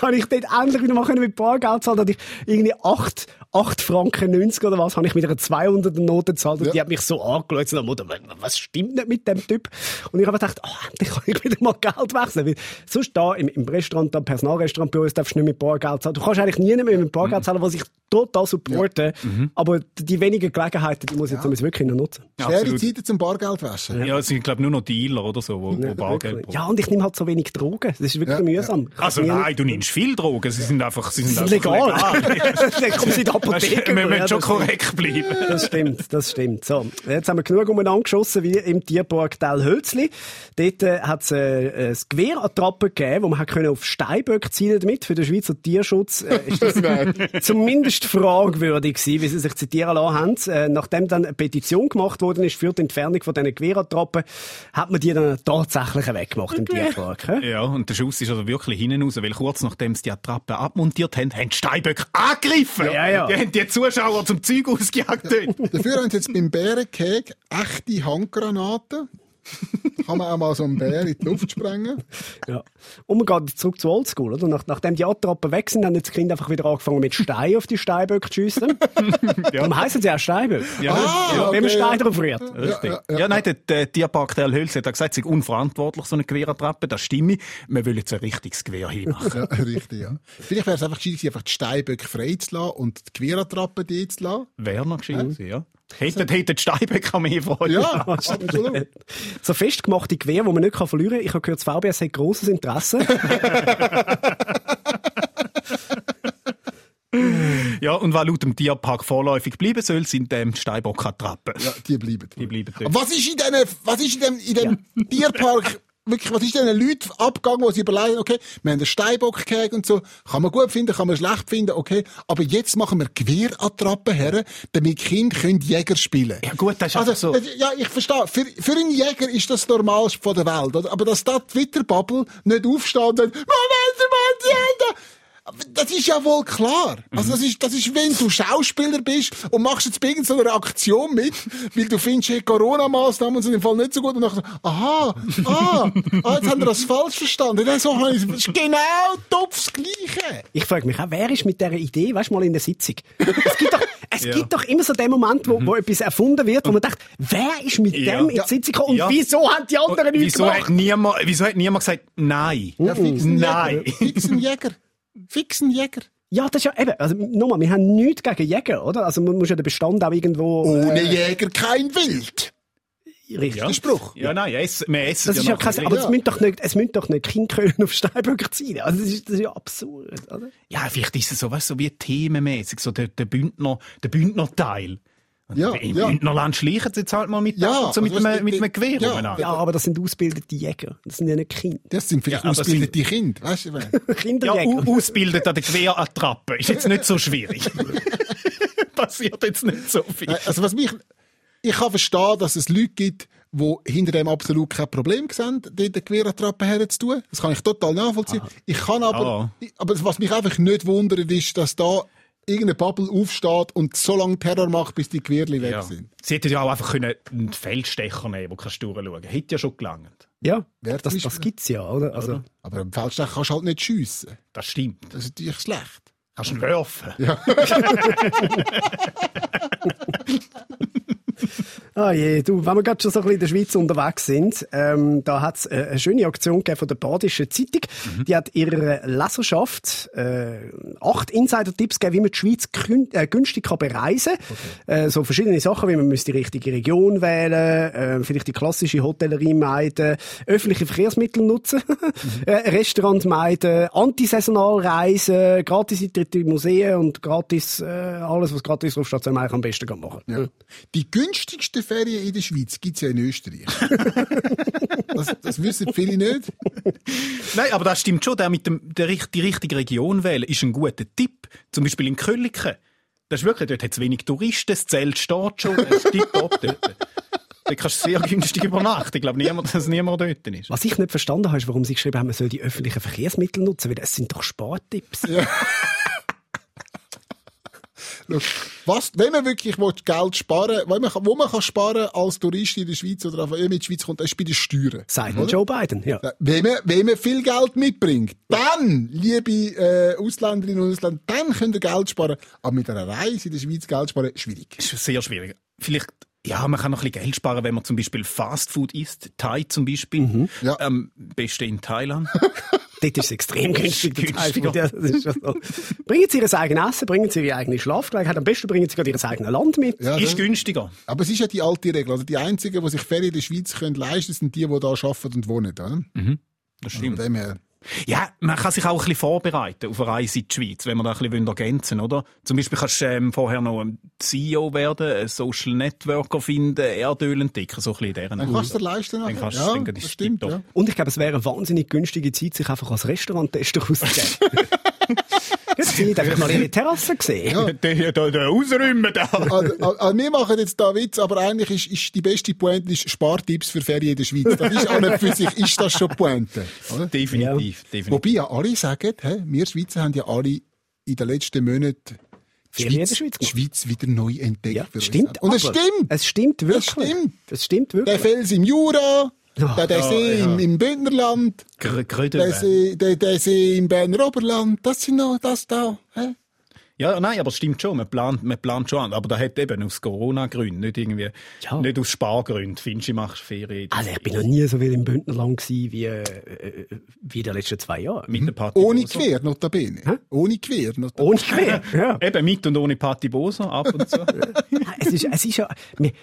Speaker 3: habe ich dort endlich wieder mal können mit Bargeld zahlen. Da hatte ich irgendwie 8, 8 Franken 90 oder was, habe ich mit einer 200er Note gezahlt. Und
Speaker 4: Ja.
Speaker 3: die hat mich so angeschaut. So, Mutter, was stimmt nicht mit dem Typ? Und ich habe gedacht, oh, endlich kann ich wieder mal Geld wechseln. Weil sonst da im, im Restaurant, da im Personalrestaurant bei uns, darfst du nicht mit Bargeld zahlen. Du kannst eigentlich nie mehr mit Bargeld zahlen, was ich total supporte. Aber die wenigen Gelegenheiten, die muss ich jetzt wirklich noch nutzen.
Speaker 4: Schwere. Zeiten zum Bargeld waschen.
Speaker 5: Ja, es sind, glaube ich, nur noch Dealer oder so, wo, wo Bargeld brauchen.
Speaker 3: Ja, und ich nehme halt so wenig Drogen. Das ist wirklich
Speaker 4: Ja,
Speaker 3: mühsam. Ich
Speaker 5: Also nein, du nimmst viel Drogen. Sie sind einfach, sie sind
Speaker 3: Das ist
Speaker 5: einfach
Speaker 3: legal. Dann kommen sie in die
Speaker 5: Weißt,
Speaker 3: Apotheke.
Speaker 5: wir müssen schon
Speaker 3: das-
Speaker 5: korrekt bleiben.
Speaker 3: Das stimmt, das stimmt. So, jetzt haben wir genug umeinander geschossen wie im Tierpark Telhölzli. Dort äh, hat es äh, ein Gewehrattrappe gegeben, wo man hat können auf Steinböcke zielen damit. Für den Schweizer Tierschutz äh, ist das zumindest fragwürdig gewesen, wie sie sich zitieren lassen haben. Äh, nachdem dann eine Petition gemacht worden ist für die Entfernung von diesen Gewehrattrappen, hat man die dann tatsächlich weggemacht im Tierpark.
Speaker 5: Ja, und der Schuss ist also wirklich hinten raus, weil kurz nachdem sie die Attrappe abmontiert haben, haben die Steinböcke angegriffen.
Speaker 3: Ja, ja.
Speaker 5: Die haben die Zuschauer zum Zeug ausgejagt dort.
Speaker 4: Dafür haben sie jetzt beim Bärenkeg echte Handgranaten. Kann man auch mal so einen Bär in die Luft sprengen.
Speaker 3: Ja. Und man geht zurück zu Oldschool, oder? Nach, nachdem die Attrappen weg sind, haben jetzt die Kinder einfach wieder angefangen mit Steinen auf die Steinböcke zu schiessen. Darum heissen sie auch Steinböcke.
Speaker 5: Ja.
Speaker 4: Ah,
Speaker 3: Wenn man
Speaker 4: okay.
Speaker 3: Stein drauf rührt.
Speaker 5: Richtig.
Speaker 4: Ja,
Speaker 5: Ja,
Speaker 4: ja,
Speaker 5: nein, der, der Tierpark der Hölz hat gesagt, es sei unverantwortlich, so eine Querattrappe. Das stimme. Wir wollen jetzt ein richtiges Gewehr hinmachen.
Speaker 4: Ja, richtig, ja. Vielleicht wäre es einfach gescheit, einfach die Steinböcke frei zu lassen und die Querattrappe die zu lassen.
Speaker 5: Wäre noch gescheit gewesen, ja. Hätten, hätten die Steinböcke am mehr Freude.
Speaker 4: Ja, absolut.
Speaker 3: So festgemachte Gewehr, die man nicht verlieren kann. Ich habe gehört, das VBS hat grosses Interesse.
Speaker 5: Ja, und was laut dem Tierpark vorläufig bleiben soll, sind ähm, die Steinbock-Attrappen.
Speaker 4: Ja, die bleiben.
Speaker 5: Die bleiben dort.
Speaker 4: Aber was ist in diesen, was ist in dem, in dem Tierpark, wirklich, was ist diesen Leuten abgegangen, die sie überlegen, okay, wir haben einen Steinbock gehegt und so, kann man gut finden, kann man schlecht finden, okay, aber jetzt machen wir Gewehrattrappen her, damit Kinder können Jäger spielen
Speaker 5: Ja gut, das ist
Speaker 4: Also,
Speaker 5: so.
Speaker 4: ja, ich verstehe. Für, für einen Jäger ist das das Normalste von der Welt, oder? Aber dass da Twitter-Bubble nicht aufsteht und sagt, Moment mal, die Hände! Das ist ja wohl klar. Also das ist, das ist, wenn du Schauspieler bist und machst jetzt bei irgendeiner Aktion mit, weil du findest, hey, Corona-Massnahmen sind im Fall nicht so gut und dann aha, ah, ah, jetzt haben wir das falsch verstanden. So das ist genau topf das Gleiche.
Speaker 3: Ich frage mich auch, wer ist mit dieser Idee, weißt du, mal in der Sitzung? Es gibt doch, es
Speaker 5: Ja.
Speaker 3: gibt doch immer so den Moment, wo, wo etwas erfunden wird, wo man denkt, wer ist mit
Speaker 5: Ja.
Speaker 3: dem in die. Sitzung gekommen und
Speaker 5: Ja.
Speaker 3: wieso haben die anderen
Speaker 5: Und
Speaker 3: nichts
Speaker 5: wieso,
Speaker 3: gemacht?
Speaker 5: hat niemand, wieso hat niemand gesagt, nein?
Speaker 4: Ja, fix ein
Speaker 5: Nein.
Speaker 4: Jäger. Fix ein Jäger. Fix ein Jäger.
Speaker 3: Ja, das ist ja eben, also nochmal, wir haben nichts gegen Jäger, oder? Also man muss ja den Bestand auch irgendwo...
Speaker 4: Ohne
Speaker 3: äh,
Speaker 4: Jäger kein Wild.
Speaker 3: richtig.
Speaker 5: Ja.
Speaker 4: Spruch.
Speaker 5: Ja, nein, es, wir essen
Speaker 3: Das ist ja kein,
Speaker 5: ein
Speaker 3: aber
Speaker 5: bisschen.
Speaker 3: es müssen doch nicht, es müssen doch nicht Kindköpfe auf Steinböcke ziehen. Also das ist, das ist ja absurd, oder?
Speaker 5: Ja, vielleicht ist es so, weißt, so wie themenmäßig, so der, der Bündner, der Bündner-Teil.
Speaker 4: Ja,
Speaker 5: Im
Speaker 4: ja.
Speaker 5: Bündnerland schleichen sie jetzt halt mal mit,
Speaker 4: Ja,
Speaker 5: so mit,
Speaker 4: also
Speaker 5: einem, mit einem Gewehr
Speaker 4: ja.
Speaker 3: Ja, aber das sind ausgebildete Jäger. Das sind ja nicht Kinder.
Speaker 4: Das sind vielleicht
Speaker 5: Ja,
Speaker 4: ausgebildete Kinder. Weißt du?
Speaker 5: Ja,
Speaker 3: Kinderjäger.
Speaker 5: u- ausbildet an der Querattrappe. Ist jetzt nicht so schwierig. Passiert jetzt nicht so viel.
Speaker 4: Äh, Also was mich, ich kann verstehen, dass es Leute gibt, die hinter dem absolut kein Problem sehen, dort eine Querattrappe herzutun. Das kann ich total nachvollziehen. Ich kann aber, ich- aber was mich einfach nicht wundert, ist, dass da irgendeine Bubble aufsteht und so lange Terror macht, bis die Querli weg
Speaker 5: Ja.
Speaker 4: sind.
Speaker 5: Sie hätten ja auch einfach können einen Feldstecher nehmen können, wo kannst du durchschauen. Hätte ja schon gelangt.
Speaker 3: Ja,
Speaker 4: Wer
Speaker 3: das,
Speaker 4: ist-
Speaker 3: das gibt's ja, oder? Also,
Speaker 4: Aber im Feldstecher kannst du halt nicht schiessen.
Speaker 5: Das stimmt.
Speaker 4: Das ist natürlich schlecht.
Speaker 5: Kannst du ihn werfen.
Speaker 3: Ah je, du, wenn wir gerade schon so ein bisschen in der Schweiz unterwegs sind, ähm, da hat's äh, eine schöne Aktion gegeben von der Badischen Zeitung. Die hat ihrer Leserschaft äh, acht Insider-Tipps gegeben, wie man die Schweiz äh, günstig kann bereisen kann. Äh, so verschiedene Sachen, wie man müsste die richtige Region wählen, äh, vielleicht die klassische Hotellerie meiden, öffentliche Verkehrsmittel nutzen, äh, Restaurant meiden, antisaisonal reisen, gratis Eintritt in Museen und gratis, äh, alles, was gratis draufsteht, soll man eigentlich am besten machen.
Speaker 4: Ja. Die günstigsten Ferien in der Schweiz gibt's ja in Österreich. das, das wissen viele nicht.
Speaker 5: Nein, aber das stimmt schon. Der mit dem, der, die richtige Region wählen ist ein guter Tipp. Zum Beispiel in Kölliken. Das ist wirklich, dort hat es wenig Touristen, das Zelt steht schon, das ist tipptopp dort. Dort kannst du sehr günstig übernachten. Ich glaube niemand, dass niemand dort ist.
Speaker 3: Was ich nicht verstanden habe, ist, warum sie geschrieben haben, man soll die öffentlichen Verkehrsmittel nutzen, weil das sind doch Spartipps.
Speaker 4: Schau, Was, wenn man wirklich will, Geld sparen will, man, wo man kann sparen als Tourist in der Schweiz oder einfach in die Schweiz kommt, ist bei den Steuern.
Speaker 3: Sagt
Speaker 4: Oder?
Speaker 3: Joe Biden, ja.
Speaker 4: Ja, Wenn man, wenn man viel Geld mitbringt, dann, liebe äh, Ausländerinnen und Ausländer, dann könnt ihr Geld sparen. Aber mit einer Reise in der Schweiz Geld sparen, schwierig.
Speaker 5: Ist sehr schwierig. Vielleicht, ja, man kann noch ein bisschen Geld sparen, wenn man zum Beispiel Fastfood isst. Thai zum Beispiel.
Speaker 4: Ja.
Speaker 5: Ähm, beste in Thailand.
Speaker 3: Dort ist es extrem günstig. der Ja, schon so. Bringen Sie Ihr eigenes Essen, bringen Sie Ihre eigene Schlafgelegenheit. Am besten bringen Sie gerade Ihr eigenes Land mit.
Speaker 4: Ja,
Speaker 5: ist günstiger.
Speaker 4: aber es ist ja die alte Regel. Also die einzigen, die sich Ferien in der Schweiz können leisten, sind die, die da arbeiten und wohnen. Oder?
Speaker 5: Das
Speaker 4: Von
Speaker 5: stimmt.
Speaker 4: her.
Speaker 5: Ja, man kann sich auch ein bisschen vorbereiten auf eine Reise in die Schweiz, wenn man da ein bisschen ergänzen will, oder? Zum Beispiel kannst du ähm, vorher noch ein CEO werden, einen Social Networker finden, Erdöl entdecken, so ein bisschen in deren
Speaker 4: Dann kannst du dir leisten.
Speaker 5: Dann kannst
Speaker 4: ja,
Speaker 5: denken, das
Speaker 4: stimmt. Ja.
Speaker 3: Und ich glaube, es wäre eine wahnsinnig günstige Zeit, sich einfach als Restauranttester auszugeben. Jetzt sind einfach mal ihre Terrasse gesehen.
Speaker 5: Der, der, der Ausräumen da.
Speaker 4: Also, also, also wir machen jetzt da Witz, aber eigentlich ist, ist die beste Pointe ist Spartipps für Ferien in der Schweiz. Das ist an und für sich, ist das schon Pointe. Oder?
Speaker 5: Definitiv, definitiv.
Speaker 4: Wobei ja alle sagen, hä, wir Schweizer haben ja alle in den letzten Monaten die
Speaker 3: Ferien in
Speaker 4: Schweiz,
Speaker 3: der Schweiz
Speaker 4: Schweiz wieder neu entdeckt.
Speaker 3: Ja, stimmt.
Speaker 4: Und es stimmt.
Speaker 3: Es stimmt wirklich.
Speaker 4: stimmt.
Speaker 3: Es stimmt
Speaker 4: Der
Speaker 3: wirklich.
Speaker 4: Fels im Jura,
Speaker 3: Ja.
Speaker 4: der, der See
Speaker 5: ja.
Speaker 4: im, im Bündnerland,
Speaker 5: Gr- Gröden.
Speaker 4: der See, See im Berner Oberland, das sind noch das da. Hä?
Speaker 5: Ja, nein, aber es stimmt schon. Man plant, man plant schon an. Aber da hat eben aus Corona-Gründen, nicht irgendwie,
Speaker 3: Ja.
Speaker 5: nicht aus Spargründen. Findest du, machst Ferien
Speaker 3: Also ich bin noch nie so viel im Bündnerland gewesen wie, äh, wie in den letzten zwei Jahren.
Speaker 5: mit der Party
Speaker 4: Ohne
Speaker 5: Boso.
Speaker 4: Quer, notabene. Ohne Quer, notabene.
Speaker 3: Ohne Quer. Ja.
Speaker 5: Eben mit und ohne Party Boso, ab und zu.
Speaker 3: es ist, es ist ja,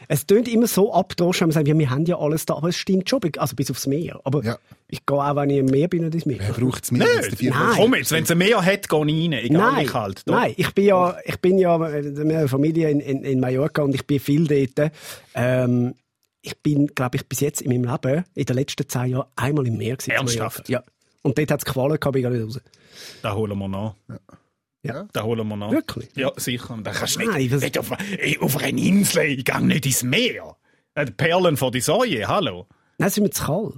Speaker 3: es tönt immer so abgedroschen, wenn man sagt, ja, wir haben ja alles da, aber es stimmt schon, also bis aufs Meer. Aber
Speaker 4: Ja.
Speaker 3: Ich gehe auch, wenn ich im Meer bin, nicht ins Meer.
Speaker 4: Wer braucht es mehr der
Speaker 3: Nein.
Speaker 5: Komm jetzt, wenn es ein Meer hat, geh ich rein. Egal
Speaker 3: Nein,
Speaker 5: kalt. Doch.
Speaker 3: nein, ich bin ja, ich bin ja, äh, wir haben eine Familie in, in, in Mallorca und ich bin viel dort. Ähm, ich bin, glaube ich, bis jetzt in meinem Leben, in den letzten zehn Jahren, einmal im Meer gewesen.
Speaker 5: Ernsthaft?
Speaker 3: Ja. Und dort hat es gefallen, kann ich gar nicht raus.
Speaker 5: Da holen wir noch.
Speaker 3: Ja.
Speaker 5: Da holen wir noch.
Speaker 3: Wirklich?
Speaker 5: Ja, sicher. Und dann kannst du
Speaker 3: Nein,
Speaker 5: nicht,
Speaker 3: was-
Speaker 5: nicht auf, ey, auf einer Insel, ich gehe nicht ins Meer. Äh, die Perlen vor die Säue, hallo.
Speaker 3: Nein, es ist mir zu kalt.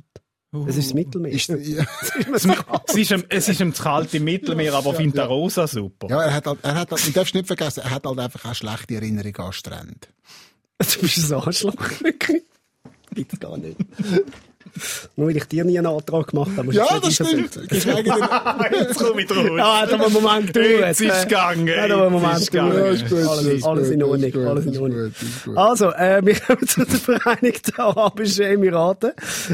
Speaker 3: Es ist das Mittelmeer.
Speaker 4: Ist, ja,
Speaker 3: Es ist
Speaker 5: ihm- es ist ihm zu kalt im Mittelmeer, aber findet der Rosa super.
Speaker 4: ja, er hat halt, er hat halt, du darfst nicht vergessen, er hat halt einfach auch schlechte Erinnerungen an Strände.
Speaker 3: Du bist ein Arschloch, wirklich. Gibt's gar nicht. Nur weil ich dir nie einen Antrag gemacht habe. musst du
Speaker 4: Ja, das stimmt.
Speaker 5: Jetzt komme ich drauf.
Speaker 3: Ja, da muss ein Moment durch.
Speaker 5: Jetzt ist es gegangen.
Speaker 3: Moment
Speaker 5: ist gegangen.
Speaker 3: durch.
Speaker 5: Ja,
Speaker 4: ist gut,
Speaker 3: alles, in Ordnung. alles in
Speaker 4: ist
Speaker 3: Ordnung. Also, äh, wir kommen zu den Vereinigten Arabischen Emiraten.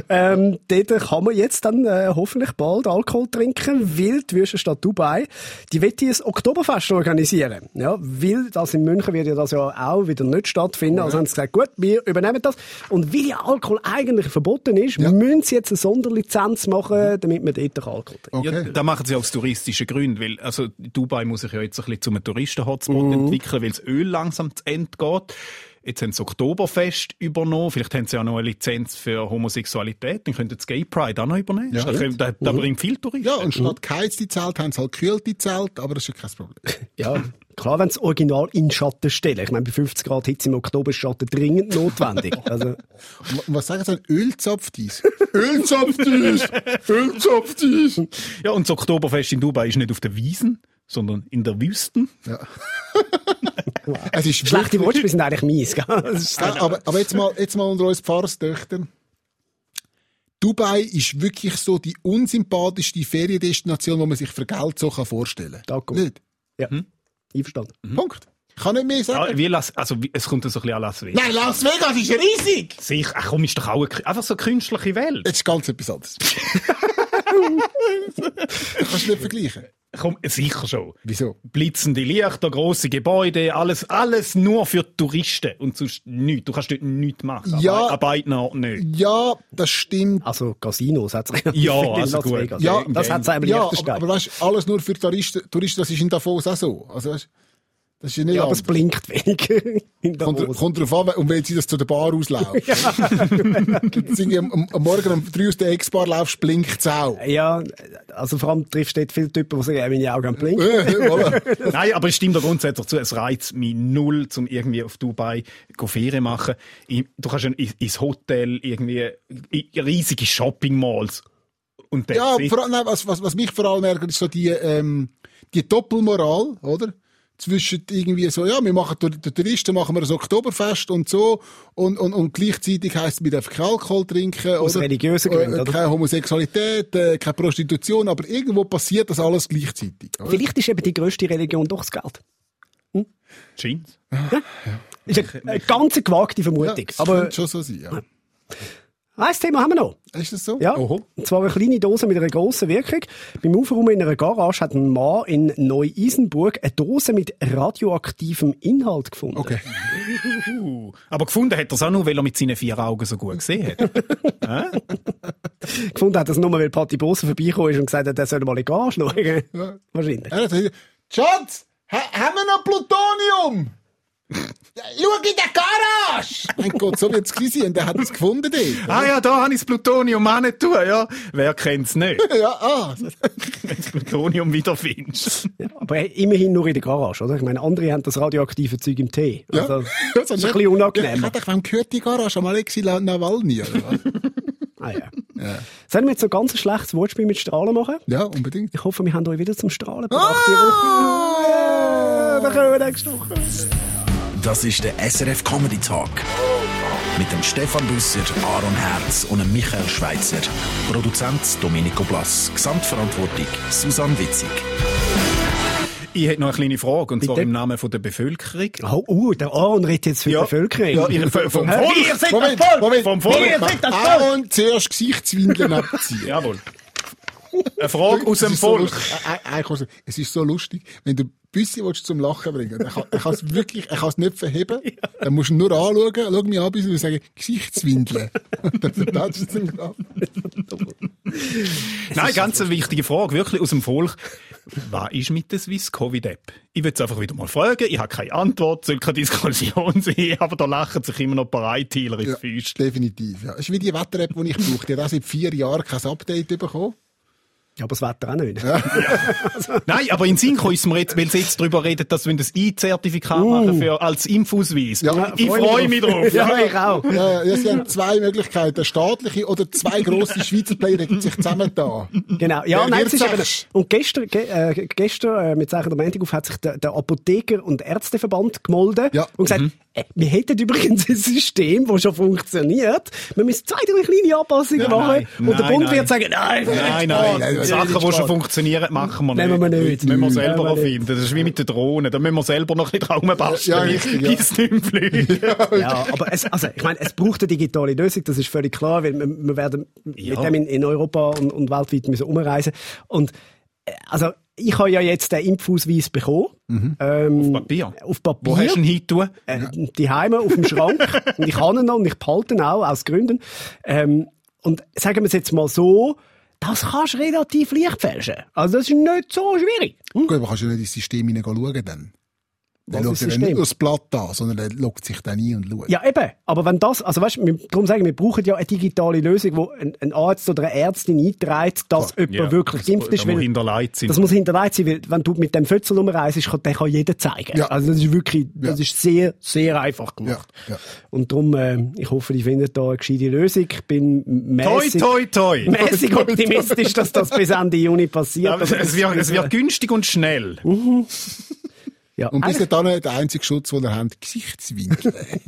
Speaker 3: Ähm, dort kann man jetzt dann äh, hoffentlich bald Alkohol trinken, weil die Wüstenstadt Dubai, die wird ein Oktoberfest organisieren. Ja, weil das in München wird ja das ja auch wieder nicht stattfinden. Also haben sie gesagt, gut, wir übernehmen das. Und weil ja Alkohol eigentlich verboten ist, müssen sie jetzt eine Sonderlizenz machen, damit man dort auch Alkohol trinkt.
Speaker 5: Ja,
Speaker 4: Okay.
Speaker 5: da machen sie aus touristischen Gründen, weil also Dubai muss sich ja jetzt ein bisschen zum Touristen-Hotspot
Speaker 3: Mhm.
Speaker 5: entwickeln, weil das Öl langsam zu Ende geht. Jetzt haben sie das Oktoberfest übernommen, vielleicht haben sie ja noch eine Lizenz für Homosexualität, dann könnten sie das Gay Pride auch noch übernehmen.
Speaker 4: Ja,
Speaker 5: da, können- da, da bringt viel Touristen.
Speaker 4: ja, und statt geheizte Zelt haben sie halt gekühlte Zelt, aber das ist ja kein Problem.
Speaker 3: Ja, klar, wenn das Original in Schatten stellen. Ich meine, bei 50 Grad Hitze im Oktober ist Schatten dringend notwendig. Also,
Speaker 4: was sagen sie denn? Ölzapfteis? Ölzapfteis! Ölzapfteis!
Speaker 5: Ja, und das Oktoberfest in Dubai ist nicht auf der Wiesen, sondern in der Wüsten.
Speaker 4: Es ist
Speaker 3: schlechte Wortspiele sind eigentlich mies, gell? Das ist-
Speaker 4: Ja, aber, aber jetzt mal, jetzt mal unter uns Pfarrerstöchtern. Dubai ist wirklich so die unsympathischste Feriendestination, die man sich für Geld so kann vorstellen kann.
Speaker 3: kommt.
Speaker 4: Nicht?
Speaker 3: Ja, einverstanden.
Speaker 4: Punkt. Ich kann nicht mehr
Speaker 5: Ja,
Speaker 4: sagen.
Speaker 5: wie Las, also, wie- es kommt so ein bisschen an Las Vegas.
Speaker 4: Nein, Las Vegas ist riesig!
Speaker 5: Sicher, ach komm, ist doch auch eine, einfach so eine künstliche Welt.
Speaker 4: Jetzt ist ganz etwas anderes. das kannst du nicht vergleichen.
Speaker 5: Komm, sicher schon.
Speaker 4: Wieso?
Speaker 5: blitzende Lichter, große Gebäude, alles, alles nur für Touristen und sonst nichts. Du kannst dort nichts machen.
Speaker 4: Ja.
Speaker 5: An beiden Orten nicht.
Speaker 4: Ja, das stimmt.
Speaker 3: Also, Casinos hat es
Speaker 5: Ja, also gut.
Speaker 4: Ja,
Speaker 3: das hat es eigentlich
Speaker 4: Ja, aber, aber weißt, alles nur für Touristen, Touristen, das ist in Davos auch so. Also, weißt, das ist ja nicht
Speaker 3: Ja, aber es blinkt weniger in der
Speaker 4: Kommt, kommt darauf an, um welche das zu der Bar ausläuft. Ja. am, am, am Morgen um drei aus der Ex-Bar laufst, blinkt es auch.
Speaker 3: Ja, also vor allem triffst du dort viele Typen, die sagen, ja, meine Augen blinken.
Speaker 5: Nein, aber es stimmt doch grundsätzlich zu. Es reizt mich null, zum irgendwie auf Dubai go Ferien machen. Du kannst ins Hotel irgendwie riesige Shopping-Malls. Und
Speaker 4: Ja, vor allem, nein, was, was, was mich vor allem ärgert, ist so die, ähm, die Doppelmoral, oder? Zwischen irgendwie so, ja, wir machen, durch die Touristen machen wir ein Oktoberfest und so, und, und, und gleichzeitig heisst es, wir dürfen keinen Alkohol trinken,
Speaker 3: Aus
Speaker 4: oder?
Speaker 3: religiösen Gründen,
Speaker 4: Äh,
Speaker 3: oder?
Speaker 4: Keine Homosexualität, äh, keine Prostitution, aber irgendwo passiert das alles gleichzeitig. Oder?
Speaker 3: Vielleicht ist eben die grösste Religion doch das Geld.
Speaker 5: Scheint's.
Speaker 3: Ist eine, eine ganz gewagte
Speaker 4: Ja,
Speaker 3: Vermutung.
Speaker 4: das
Speaker 3: aber
Speaker 4: könnte schon so sein, ja.
Speaker 3: Ein Thema haben wir noch.
Speaker 4: Ist das so?
Speaker 3: Ja, und zwar eine kleine Dose mit einer grossen Wirkung. Beim Aufräumen in einer Garage hat ein Mann in Neu-Isenburg eine Dose mit radioaktivem Inhalt gefunden.
Speaker 4: Okay.
Speaker 5: Uh, aber gefunden hat er es auch nur, weil er mit seinen vier Augen so gut gesehen hat.
Speaker 3: Gefunden hat er es nur, weil Patti Bosse vorbeigekommen ist und gesagt hat, er soll mal in die Garage schauen. Wahrscheinlich.
Speaker 4: Er hat gesagt, Schatz, ha haben wir noch Plutonium? Schau in der Garage! Mein Gott, so wird's gewesen sein. Und er hat es gefunden dort.
Speaker 5: Ah ja, da habe ich das Plutonium auch nicht tun, ja. Wer kennt's nicht?
Speaker 4: Ja, ah.
Speaker 5: Wenn du das Plutonium wiederfindest.
Speaker 3: Ja, aber immerhin nur in der Garage, oder? Ich meine, andere haben das radioaktive Zeug im Tee.
Speaker 4: Ja.
Speaker 3: Also,
Speaker 4: Das
Speaker 3: das ist ein bisschen unangenehm.
Speaker 4: Ich hätte wem gehört, die Garage am Alexei Nawalny, oder was?
Speaker 3: Ah, ja. Sollen wir jetzt so ganz ein schlechtes Wortspiel mit Strahlen machen?
Speaker 4: Ja, unbedingt.
Speaker 3: Ich hoffe, wir haben euch wieder zum Strahlen gebracht. Ja, dann kommen wir nächste Woche.
Speaker 2: Das ist der SRF Comedy Talk. Mit dem Stefan Büsser, Aaron Herz und dem Michael Schweitzer. Produzent Domenico Blass. Gesamtverantwortung Susanne Witzig.
Speaker 5: Ich hätte noch eine kleine Frage, und zwar
Speaker 3: Bitte?
Speaker 5: im Namen von der Bevölkerung.
Speaker 3: Oh, uh, der Aaron redet jetzt für
Speaker 5: Ja.
Speaker 3: die Bevölkerung.
Speaker 5: Ja, ihr- vom Volk.
Speaker 3: Hä? Ihr seid
Speaker 4: Moment,
Speaker 3: das Volk!
Speaker 4: Moment.
Speaker 5: Vom Volk.
Speaker 3: Ihr seid das Volk!
Speaker 4: Aaron, zuerst Gesichtswindeln abziehen.
Speaker 5: Jawohl. Eine Frage aus dem
Speaker 4: so
Speaker 5: Volk.
Speaker 4: lustig. Ich- Es ist so lustig, wenn du Willst zum Lachen bringen Er kann, er kann es wirklich, er kann es nicht verheben. Dann musst du nur anschauen, schau mich an, bis und sagen, Gesichtswindeln. Dann vertatscht es ihn gerade.
Speaker 5: Nein, ganz eine wichtige Frage, wirklich aus dem Volk. Was ist mit der Swiss Covid App? Ich will es einfach wieder mal fragen. Ich habe keine Antwort, soll keine Diskussion sein, aber da lachen sich immer noch ein paar IT-Ler ins
Speaker 4: Ja,
Speaker 5: Füßchen.
Speaker 4: definitiv. Ja. Das ist wie die Wetter-App, die ich brauche. Die hat auch seit vier Jahren kein Update bekommen.
Speaker 3: Ja, aber das Wetter auch nicht.
Speaker 5: Nein, aber in Sinn es mir jetzt, weil sie jetzt darüber reden, dass wir das I-Zertifikat machen für, als Impfausweis.
Speaker 4: Ja,
Speaker 5: ich freue mich drauf.
Speaker 3: Ja, ich auch.
Speaker 4: Ja, ja, sie haben zwei Möglichkeiten. Der staatliche oder zwei grosse Schweizer Player die sich zusammen da.
Speaker 3: Genau. Ja,
Speaker 4: Wer
Speaker 3: nein, es ist eben, und gestern, ge, äh, gestern, äh, mit Zeichen der Montag auf, hat sich der, der Apotheker- und Ärzteverband gemolden
Speaker 4: Ja.
Speaker 3: und gesagt, äh, wir hätten übrigens ein System, das schon funktioniert. Wir müssen zwei, drei kleine Anpassungen machen.
Speaker 5: nein,
Speaker 3: und der Bund
Speaker 5: nein.
Speaker 3: wird sagen, nein,
Speaker 5: Nein, nein,
Speaker 4: nein,
Speaker 5: Sachen, die schon funktionieren, machen wir nicht.
Speaker 3: Nehmen wir nicht.
Speaker 5: Müssen wir selber
Speaker 3: Nehmen nicht.
Speaker 5: erfinden. Das ist wie mit den Drohnen. Da müssen wir selber noch ein bisschen Traum basteln,
Speaker 4: Ja, richtig, ja.
Speaker 5: bis es nicht fliegt.
Speaker 3: Ja, aber es, also, ich meine, es braucht eine digitale Lösung, das ist völlig klar, weil wir, wir werden
Speaker 5: Ja.
Speaker 3: mit dem in, in Europa und, und weltweit müssen umreisen. Und, äh, also, ich habe ja jetzt den Impfausweis bekommen. Ähm,
Speaker 5: Papier.
Speaker 3: Auf Papier.
Speaker 5: Wo hast du ihn hin tun?
Speaker 3: äh, die Heime auf dem Schrank. und ich habe ihn noch und ich behalte ihn auch, aus Gründen. Ähm, und sagen wir es jetzt mal so, das kannst du relativ leicht fälschen. Also das ist nicht so schwierig. Hm?
Speaker 4: Gut, aber kannst du nicht ins System hineinschauen dann? Der schaut
Speaker 3: ist
Speaker 4: ja nicht nur das Blatt an, sondern der loggt sich dann ein und schaut.
Speaker 3: Ja, eben. Aber wenn das, also weißt du, darum sagen wir, wir brauchen ja eine digitale Lösung, wo ein, ein Arzt oder eine Ärztin einträgt, dass jemand
Speaker 5: Ja,
Speaker 3: wirklich
Speaker 5: das-
Speaker 3: geimpft ist.
Speaker 5: da muss
Speaker 3: weil-
Speaker 5: hinterlegt sein.
Speaker 3: Das muss hinterlegt sein, weil wenn du mit dem Fötzel rumreist, kann, der kann jeder zeigen.
Speaker 4: Ja.
Speaker 3: Also das ist wirklich, das
Speaker 4: Ja.
Speaker 3: ist sehr, sehr einfach gemacht.
Speaker 4: Ja, ja.
Speaker 3: Und darum, äh, ich hoffe, die finden da eine gescheite Lösung. Ich bin
Speaker 5: Toi,
Speaker 3: mäßig,
Speaker 5: toi, toi.
Speaker 3: mäßig optimistisch, dass das bis Ende Juni passiert.
Speaker 5: Aber es, es, wird, es wird günstig und schnell.
Speaker 3: Ja,
Speaker 4: Und bis
Speaker 3: eigentlich-
Speaker 4: dahin der einzige Schutz, den er hat, Gesichtswinkel.